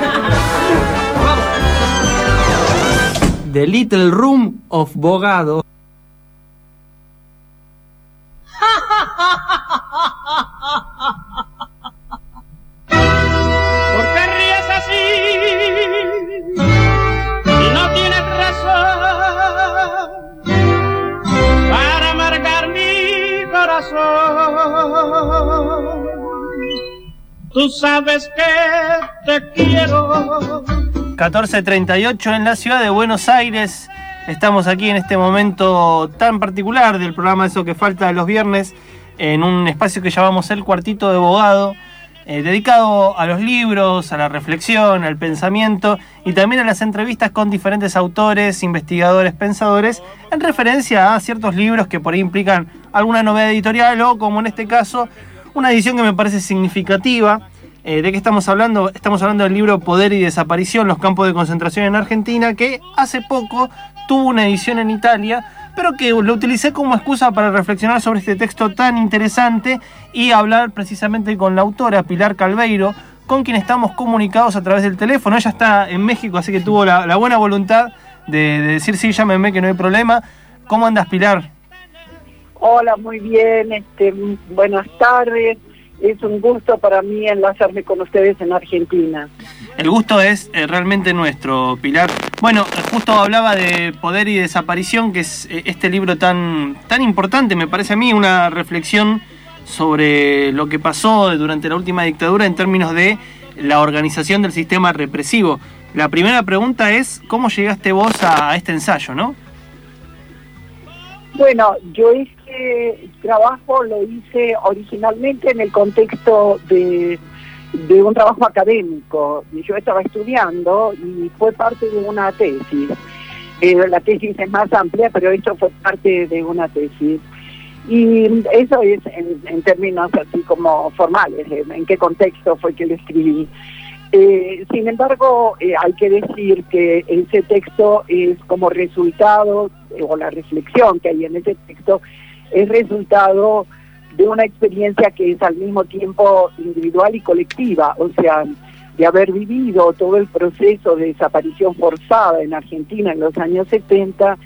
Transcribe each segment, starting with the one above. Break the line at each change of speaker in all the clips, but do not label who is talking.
The Little Room of Bogado.
¿Por qué ríes así? Si no tienes razón para amargar mi corazón. Tú sabes que te quiero.
14.38 en la ciudad de Buenos Aires. Estamos aquí en este momento tan particular del programa Eso que falta los viernes, en un espacio que llamamos El Cuartito de Bogado, eh, dedicado a los libros, a la reflexión, al pensamiento y también a las entrevistas con diferentes autores, investigadores, pensadores, en referencia a ciertos libros que por ahí implican alguna novedad editorial o, como en este caso, una edición que me parece significativa. Eh, ¿De qué estamos hablando? Estamos hablando del libro Poder y Desaparición, los campos de concentración en Argentina, que hace poco tuvo una edición en Italia, pero que lo utilicé como excusa para reflexionar sobre este texto tan interesante y hablar precisamente con la autora Pilar Calveiro, con quien estamos comunicados a través del teléfono. Ella está en México, así que tuvo la, buena voluntad de, de decir sí, llámeme, que no hay problema. ¿Cómo andas, Pilar?
Hola, muy bien, este, buenas tardes. Es un gusto para mí enlazarme con ustedes en Argentina.
El gusto es eh, realmente nuestro, Pilar. Bueno, justo hablaba de Poder y Desaparición, que es eh, este libro tan, tan importante, me parece a mí, una reflexión sobre lo que pasó durante la última dictadura en términos de la organización del sistema represivo. La primera pregunta es, ¿cómo llegaste vos a, a este ensayo, no?
Bueno, yo este trabajo lo hice originalmente en el contexto de, un trabajo académico. Yo estaba estudiando y fue parte de una tesis. Eh, la tesis es más amplia, pero esto fue parte de una tesis. Y eso es en, términos así como formales, en, qué contexto fue que lo escribí. Eh, sin embargo, eh, hay que decir que ese texto es como resultado, o la reflexión que hay en ese texto, es resultado de una experiencia que es al mismo tiempo individual y colectiva, o sea, de haber vivido todo el proceso de desaparición forzada en Argentina en los años 70,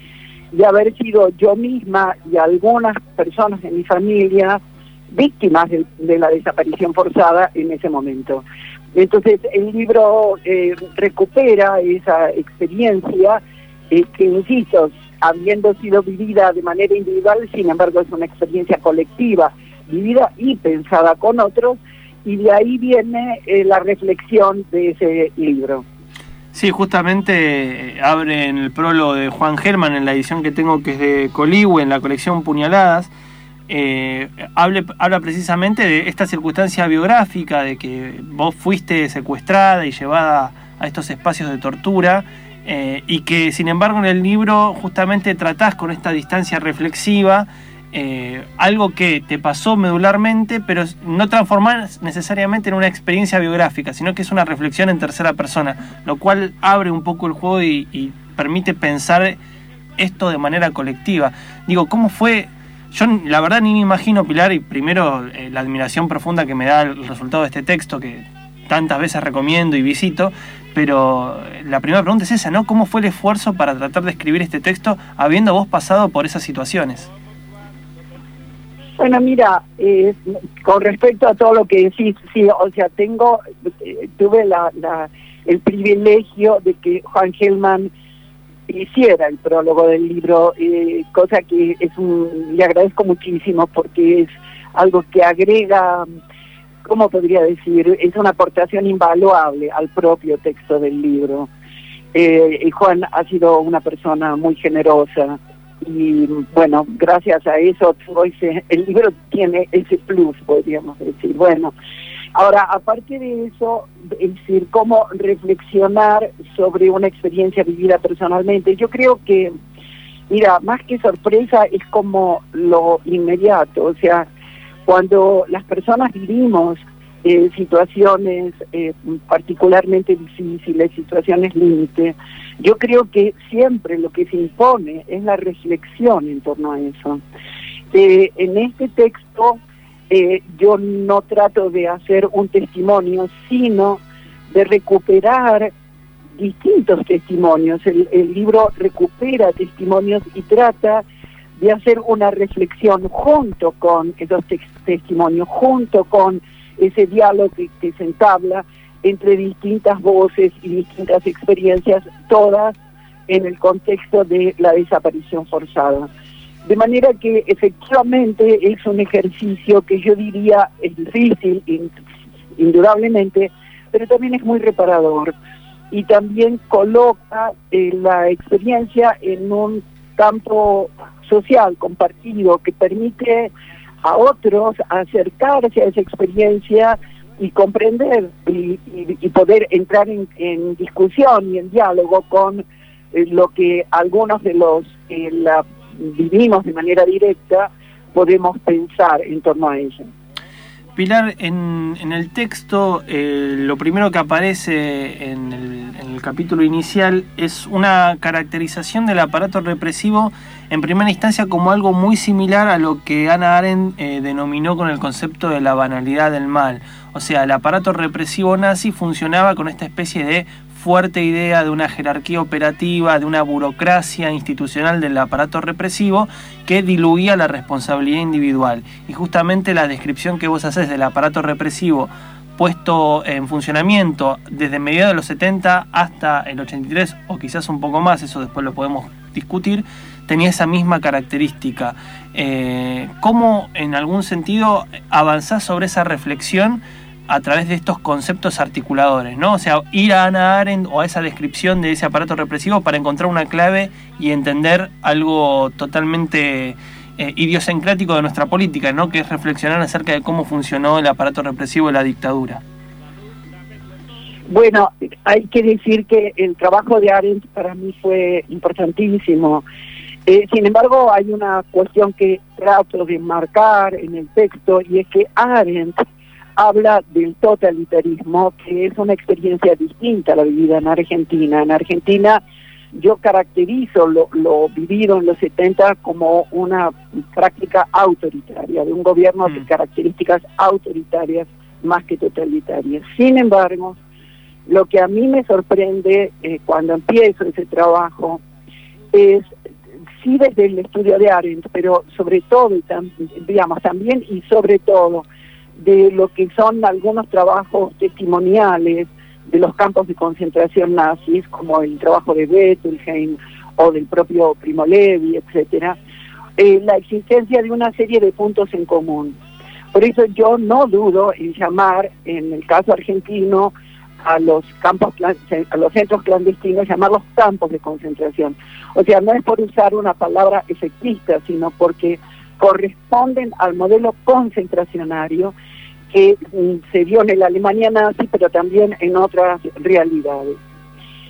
de haber sido yo misma y algunas personas de mi familia víctimas de, de la desaparición forzada en ese momento. Entonces el libro eh, recupera esa experiencia eh, que, insisto, habiendo sido vivida de manera individual, sin embargo es una experiencia colectiva, vivida y pensada con otros, y de ahí viene eh, la reflexión de ese libro.
Sí, justamente eh, abre en el prólogo de Juan Germán, en la edición que tengo que es de Coligüe, en la colección Puñaladas, eh, hable, habla precisamente de esta circunstancia biográfica, de que vos fuiste secuestrada y llevada a estos espacios de tortura, eh, y que sin embargo en el libro justamente tratás con esta distancia reflexiva eh, algo que te pasó medularmente, pero no transformás necesariamente en una experiencia biográfica, sino que es una reflexión en tercera persona, lo cual abre un poco el juego y, permite pensar esto de manera colectiva. Digo, ¿cómo fue yo la verdad ni me imagino, Pilar, y primero eh, la admiración profunda que me da el resultado de este texto que tantas veces recomiendo y visito, pero la primera pregunta es esa, ¿no? ¿Cómo fue el esfuerzo para tratar de escribir este texto habiendo vos pasado por esas situaciones?
Bueno, mira, eh, con respecto a todo lo que decís, sí, o sea, tengo, eh, tuve la, la, el privilegio de que Juan Gelman hiciera el prólogo del libro, eh, cosa que es un, le agradezco muchísimo porque es algo que agrega, ¿cómo podría decir? Es una aportación invaluable al propio texto del libro. Eh, y Juan ha sido una persona muy generosa y bueno, gracias a eso ese, el libro tiene ese plus, podríamos decir. Bueno, Ahora, aparte de eso, es decir, cómo reflexionar sobre una experiencia vivida personalmente. Yo creo que, mira, más que sorpresa es como lo inmediato, o sea, cuando las personas vivimos eh, situaciones eh, particularmente difíciles, situaciones límite, yo creo que siempre lo que se impone es la reflexión en torno a eso. Eh, en este texto yo no trato de hacer un testimonio, sino de recuperar distintos testimonios. El, el libro recupera testimonios y trata de hacer una reflexión junto con esos testimonios, junto con ese diálogo que, que se entabla entre distintas voces y distintas experiencias, todas en el contexto de la desaparición forzada. De manera que efectivamente es un ejercicio que yo diría es difícil, indudablemente, pero también es muy reparador y también coloca eh, la experiencia en un campo social compartido que permite a otros acercarse a esa experiencia y comprender y, poder entrar en, discusión y en diálogo con eh, lo que algunos de los que la vivimos de manera directa podemos pensar en torno a ella.
Pilar, en, el texto eh, lo primero que aparece en el, capítulo inicial es una caracterización del aparato represivo en primera instancia como algo muy similar a lo que Ana Arendt eh, denominó con el concepto de la banalidad del mal. O sea, el aparato represivo nazi funcionaba con esta especie de fuerte idea de una jerarquía operativa, de una burocracia institucional del aparato represivo que diluía la responsabilidad individual. Y justamente la descripción que vos haces del aparato represivo puesto en funcionamiento desde mediados de los 70 hasta el 83 o quizás un poco más, eso después lo podemos discutir, tenía esa misma característica. Eh, ¿Cómo en algún sentido avanzás sobre esa reflexión? A través de estos conceptos articuladores, ¿no? O sea, ir a Ana Arendt o a esa descripción de ese aparato represivo para encontrar una clave y entender algo totalmente eh, idiosincrático de nuestra política, ¿no? Que es reflexionar acerca de cómo funcionó el aparato represivo de la dictadura.
Bueno, hay que decir que el trabajo de Arendt para mí fue importantísimo. Eh, sin embargo, hay una cuestión que trato de marcar en el texto y es que Arendt habla del totalitarismo, que es una experiencia distinta a la vivida en Argentina. En Argentina yo caracterizo lo, vivido en los 70 como una práctica autoritaria, de un gobierno de mm. características autoritarias más que totalitarias. Sin embargo, lo que a mí me sorprende eh, cuando empiezo ese trabajo es, sí desde el estudio de Arendt, pero sobre todo, digamos, también y sobre todo, de lo que son algunos trabajos testimoniales de los campos de concentración nazis, como el trabajo de Bettelheim o del propio Primo Levi, etcétera, eh, la existencia de una serie de puntos en común. Por eso yo no dudo en llamar, en el caso argentino, a los campos, a los centros clandestinos, llamarlos campos de concentración. O sea, no es por usar una palabra efectista, sino porque corresponden al modelo concentracionario que mm, se dio en la Alemania nazi, pero también en otras realidades.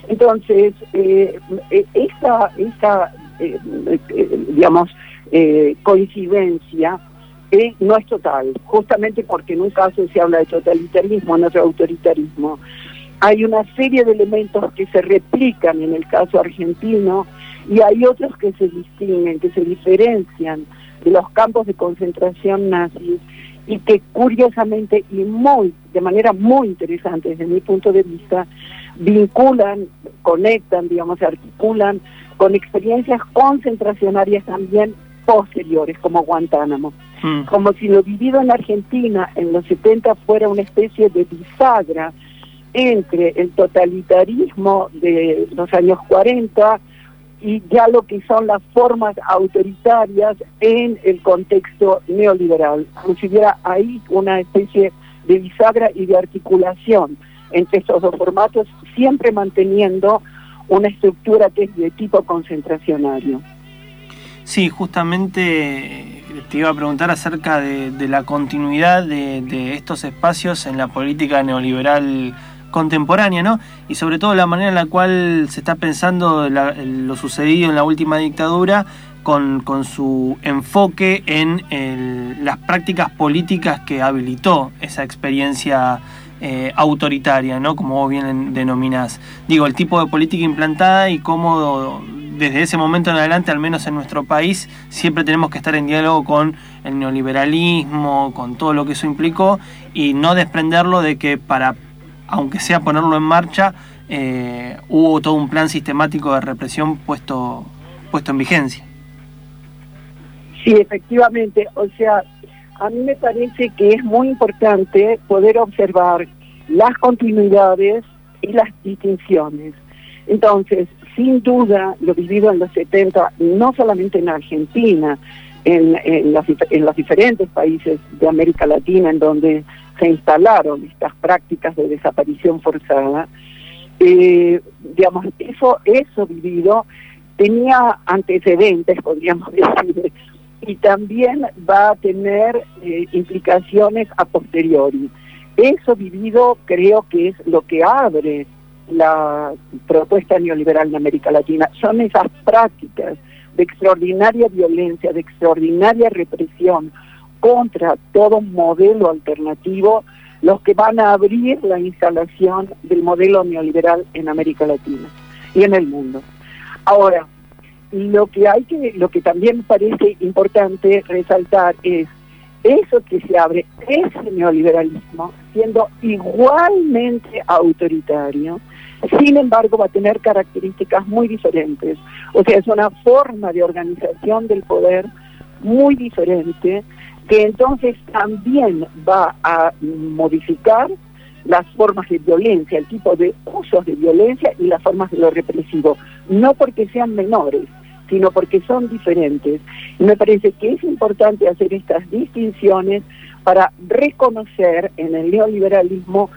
Entonces, eh, eh esa, esa eh, eh, digamos, coincidencia no es total, justamente porque en un caso se habla de totalitarismo, en otro autoritarismo. Hay una serie de elementos que se replican en el caso argentino y hay otros que se distinguen, que se diferencian de los campos de concentración nazis y que curiosamente y muy de manera muy interesante desde mi punto de vista vinculan, conectan, digamos, articulan con experiencias concentracionarias también posteriores como Guantánamo. Mm. Como si lo vivido en Argentina en los 70 fuera una especie de bisagra entre el totalitarismo de los años 40 y ya lo que son las formas autoritarias en el contexto neoliberal, como si hubiera ahí una especie de bisagra y de articulación entre estos dos formatos, siempre manteniendo una estructura que es de tipo concentracionario.
Sí, justamente eh, te iba a preguntar acerca de, de la continuidad de, de estos espacios en la política neoliberal contemporánea, ¿no? Y sobre todo la manera en la cual se está pensando lo sucedido en la última dictadura con, su enfoque en las prácticas políticas que habilitó esa experiencia eh, autoritaria, ¿no? Como vos bien denominás. Digo, el tipo de política implantada y cómo desde ese momento en adelante, al menos en nuestro país, siempre tenemos que estar en diálogo con el neoliberalismo, con todo lo que eso implicó y no desprenderlo de que para, aunque sea ponerlo en marcha, eh, hubo todo un plan sistemático de represión puesto, puesto en vigencia.
Sí, efectivamente. O sea, a mí me parece que es muy importante poder observar las continuidades y las distinciones. Entonces, sin duda, lo vivido en los 70, no solamente en Argentina, en, en, los, dif- en los diferentes países de América Latina en donde se instalaron estas prácticas de desaparición forzada, eh, digamos, eso, eso vivido tenía antecedentes, podríamos decir, y también va a tener eh, implicaciones a posteriori. Eso vivido creo que es lo que abre la propuesta neoliberal en América Latina. Son esas prácticas de extraordinaria violencia, de extraordinaria represión contra todo modelo alternativo, los que van a abrir la instalación del modelo neoliberal en América Latina y en el mundo. Ahora, lo que hay que, lo que también parece importante resaltar es eso que se abre, ese neoliberalismo, siendo igualmente autoritario, sin embargo va a tener características muy diferentes. O sea, es una forma de organización del poder muy diferente que entonces también va a modificar las formas de violencia, el tipo de usos de violencia y las formas de lo represivo, no porque sean menores, sino porque son diferentes. Y me parece que es importante hacer estas distinciones para reconocer en el neoliberalismo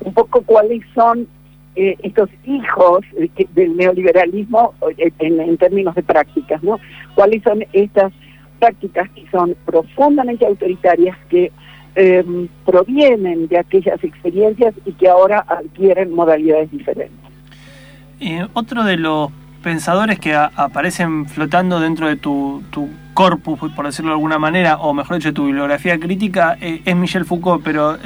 un poco cuáles son eh, estos hijos eh, del neoliberalismo eh, en, términos de prácticas, ¿no? Cuáles son estas prácticas que son profundamente autoritarias que eh, provienen de aquellas experiencias y que ahora adquieren modalidades diferentes.
Eh, otro de los pensadores que aparecen flotando dentro de tu corpus, por decirlo de alguna manera, o mejor dicho, tu bibliografía crítica, eh, es Michel Foucault, pero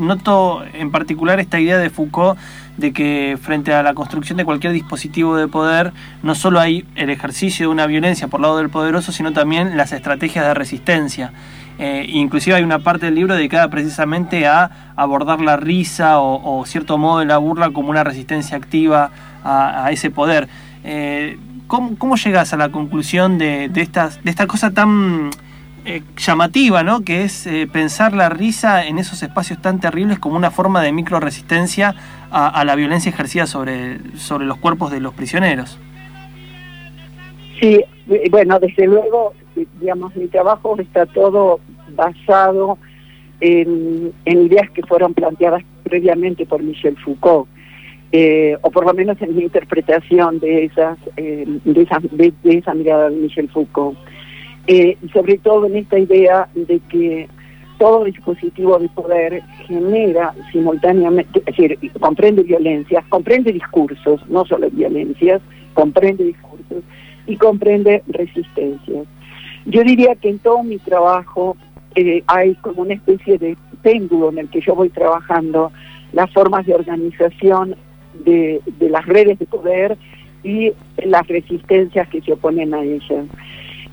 noto en particular esta idea de Foucault de que frente a la construcción de cualquier dispositivo de poder, no solo hay el ejercicio de una violencia por lado del poderoso, sino también las estrategias de resistencia. Eh, inclusive hay una parte del libro dedicada precisamente a abordar la risa o, cierto modo de la burla como una resistencia activa a, a ese poder. Eh, ¿cómo, ¿Cómo llegas a la conclusión de, de, estas, de esta cosa tan eh, llamativa, ¿no? que es eh, pensar la risa en esos espacios tan terribles como una forma de micro resistencia a, a la violencia ejercida sobre, sobre los cuerpos de los prisioneros?
Sí, eh, bueno, desde luego, digamos, mi trabajo está todo basado en ideas que fueron planteadas previamente por Michel Foucault, eh, o por lo menos en mi interpretación de esas, eh, de, esa, de, esa mirada de Michel Foucault. Eh, sobre todo en esta idea de que todo dispositivo de poder genera simultáneamente, es decir, comprende violencias, comprende discursos, no solo violencias, comprende discursos y comprende resistencias. Yo diría que en todo mi trabajo eh, hay como una especie de péndulo en el que yo voy trabajando las formas de organización de, las redes de poder y las resistencias que se oponen a ellas.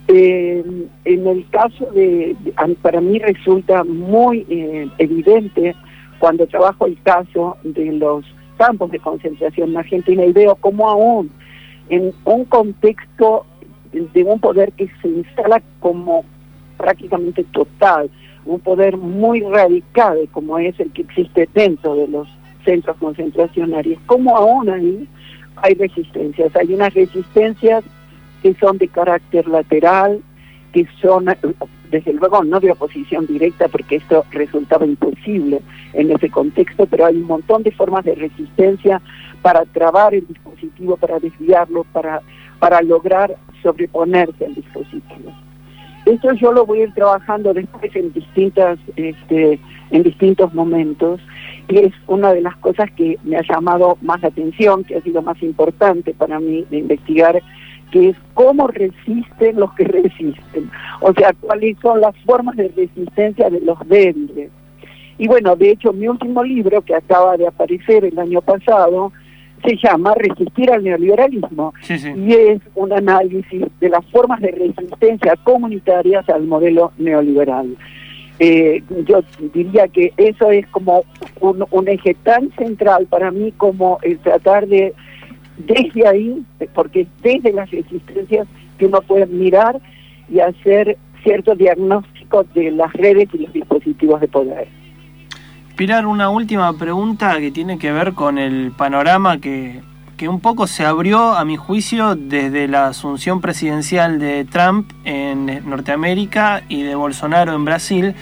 Eh, en el caso de, para mí resulta muy eh, evidente cuando trabajo el caso de los campos de concentración en Argentina y veo cómo aún en un contexto de un poder que se instala como prácticamente total, un poder muy radical como es el que existe dentro de los centros concentracionarios, como aún ahí hay resistencias, hay unas resistencias que son de carácter lateral, que son, desde luego, no de oposición directa, porque esto resultaba imposible en ese contexto, pero hay un montón de formas de resistencia para trabar el dispositivo, para desviarlo, para para lograr sobreponerse al dispositivo. Esto yo lo voy a ir trabajando después en distintas, este, en distintos momentos es una de las cosas que me ha llamado más la atención, que ha sido más importante para mí de investigar, que es cómo resisten los que resisten, o sea, cuáles son las formas de resistencia de los débiles. Y bueno, de hecho, mi último libro, que acaba de aparecer el año pasado, se llama Resistir al neoliberalismo
Sí, sí.
y es un análisis de las formas de resistencia comunitarias al modelo neoliberal. Eh, yo diría que eso es como un, un eje tan central para mí como el tratar de, desde ahí, porque es desde las resistencias que uno puede mirar y hacer cierto diagnóstico de las redes y los dispositivos de poder.
Pilar, una última pregunta que tiene que ver con el panorama que, que un poco se abrió, a mi juicio, desde la asunción presidencial de Trump en Norteamérica y de Bolsonaro en Brasil.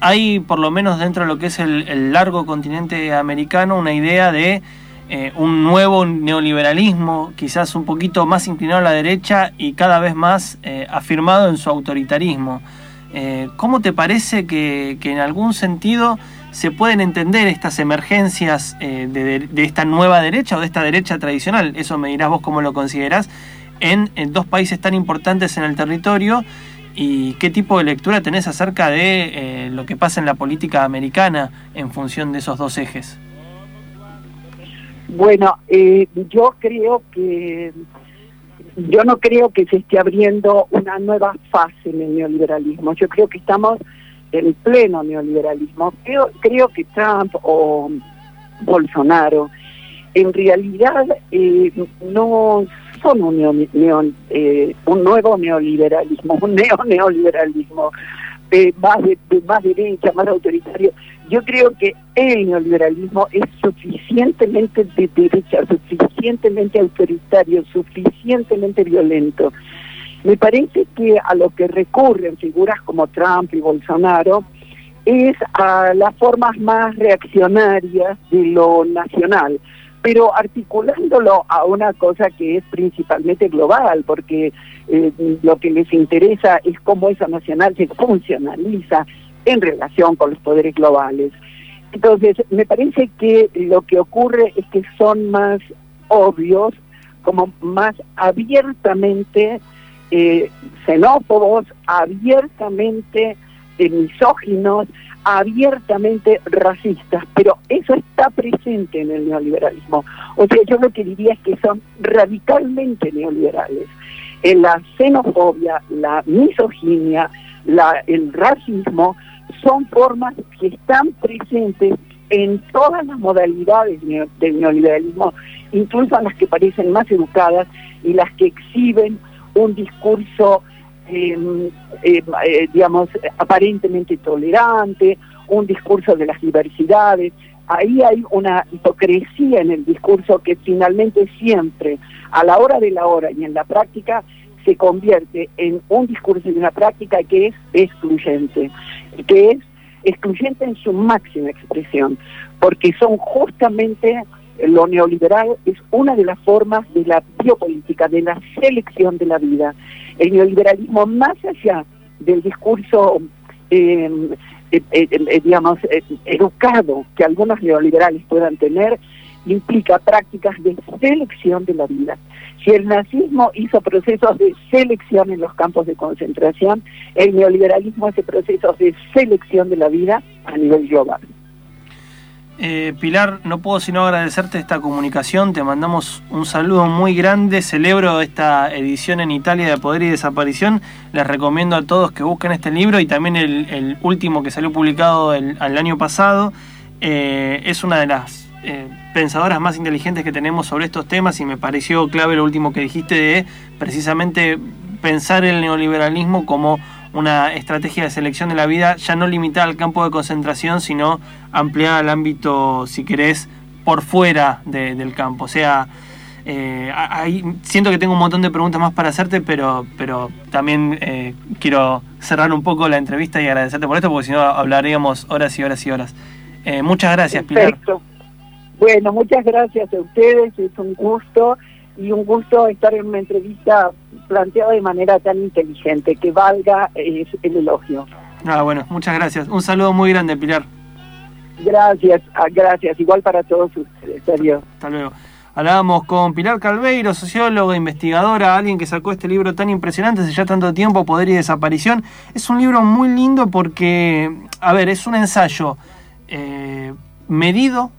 Hay, por lo menos dentro de lo que es el, largo continente americano, una idea de eh, un nuevo neoliberalismo, quizás un poquito más inclinado a la derecha y cada vez más eh, afirmado en su autoritarismo. Eh, ¿Cómo te parece que en algún sentido se pueden entender estas emergencias eh, de, esta nueva derecha o de esta derecha tradicional, eso me dirás vos cómo lo considerás, en, en dos países tan importantes en el territorio y qué tipo de lectura tenés acerca de eh, lo que pasa en la política americana en función de esos dos ejes.
Bueno, eh, yo creo que yo no creo que se esté abriendo una nueva fase en el neoliberalismo. Yo creo que estamos en pleno neoliberalismo. Creo, creo que Trump o Bolsonaro en realidad eh, no son un, neo- neo- eh, un nuevo neoliberalismo, un neo-neoliberalismo eh, más, de más derecha, más autoritario. Yo creo que el neoliberalismo es suficientemente de derecha, suficientemente autoritario, suficientemente violento. Me parece que a lo que recurren figuras como Trump y Bolsonaro es a las formas más reaccionarias de lo nacional, pero articulándolo a una cosa que es principalmente global, porque eh, lo que les interesa es cómo esa nacional se funcionaliza en relación con los poderes globales. Entonces, me parece que lo que ocurre es que son más obvios, como más abiertamente eh, xenófobos, abiertamente eh, misóginos, abiertamente racistas, pero eso está presente en el neoliberalismo. O sea, yo lo que diría es que son radicalmente neoliberales. En la xenofobia, la misoginia, la, el racismo son formas que están presentes en todas las modalidades del neoliberalismo, incluso en las que parecen más educadas y las que exhiben un discurso, eh, eh, eh, digamos, aparentemente tolerante, un discurso de las diversidades. Ahí hay una hipocresía en el discurso que finalmente siempre, a la hora de la hora y en la práctica, se convierte en un discurso y una práctica que es excluyente, que es excluyente en su máxima expresión, porque son justamente lo neoliberal es una de las formas de la biopolítica, de la selección de la vida. El neoliberalismo, más allá del discurso, eh, eh, eh, eh, digamos, educado que algunos neoliberales puedan tener, implica prácticas de selección de la vida. Si el nazismo hizo procesos de selección en los campos de concentración, el neoliberalismo hace procesos de selección de la vida a nivel global.
Eh, Pilar, no puedo sino agradecerte esta comunicación, te mandamos un saludo muy grande, celebro esta edición en Italia de Poder y Desaparición, les recomiendo a todos que busquen este libro y también el, último que salió publicado el, el año pasado, Eh, es una de las eh, pensadoras más inteligentes que tenemos sobre estos temas y me pareció clave lo último que dijiste de precisamente pensar el neoliberalismo como una estrategia de selección de la vida ya no limitada al campo de concentración, sino ampliada al ámbito, si querés, por fuera de- del campo. O sea, eh, ahí siento que tengo un montón de preguntas más para hacerte, pero, pero también eh, quiero cerrar un poco la entrevista y agradecerte por esto, porque si no hablaríamos horas y horas y horas. Eh, muchas gracias.
Perfecto. Bueno, muchas gracias a ustedes, es un gusto y un gusto estar en una entrevista planteada de manera tan inteligente, que valga eh, el elogio.
Ah, bueno, muchas gracias. Un saludo muy grande, Pilar.
Gracias, ah, gracias. Igual para todos ustedes. Adiós.
Hasta luego. Hablábamos con Pilar Calveiro, socióloga, investigadora, alguien que sacó este libro tan impresionante hace ya tanto tiempo, Poder y Desaparición. Es un libro muy lindo porque, a ver, es un ensayo eh, medido,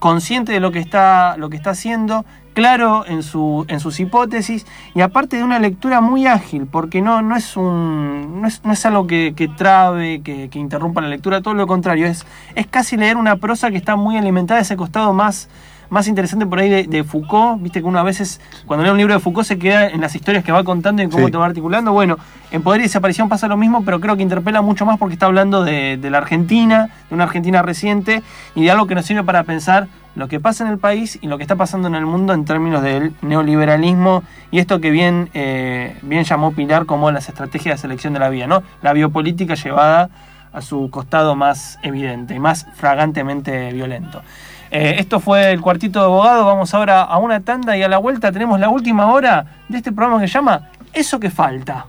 consciente de lo que está, lo que está haciendo, claro en, su, en sus hipótesis y aparte de una lectura muy ágil, porque no, no, es, un, no, es, no es algo que, que trabe, que, que interrumpa la lectura, todo lo contrario, es, es casi leer una prosa que está muy alimentada ese costado más más interesante por ahí de, de, Foucault, viste que uno a veces cuando lee un libro de Foucault se queda en las historias que va contando y en cómo
Sí.
te va articulando. Bueno, en Poder y Desaparición pasa lo mismo, pero creo que interpela mucho más porque está hablando de, de la Argentina, de una Argentina reciente y de algo que nos sirve para pensar lo que pasa en el país y lo que está pasando en el mundo en términos del neoliberalismo y esto que bien, eh, bien llamó Pilar como las estrategias de selección de la vida, ¿no? La biopolítica llevada a su costado más evidente y más fragantemente violento. Eh, esto fue el cuartito de abogado. Vamos ahora a una tanda y a la vuelta tenemos la última hora de este programa que se llama Eso que falta.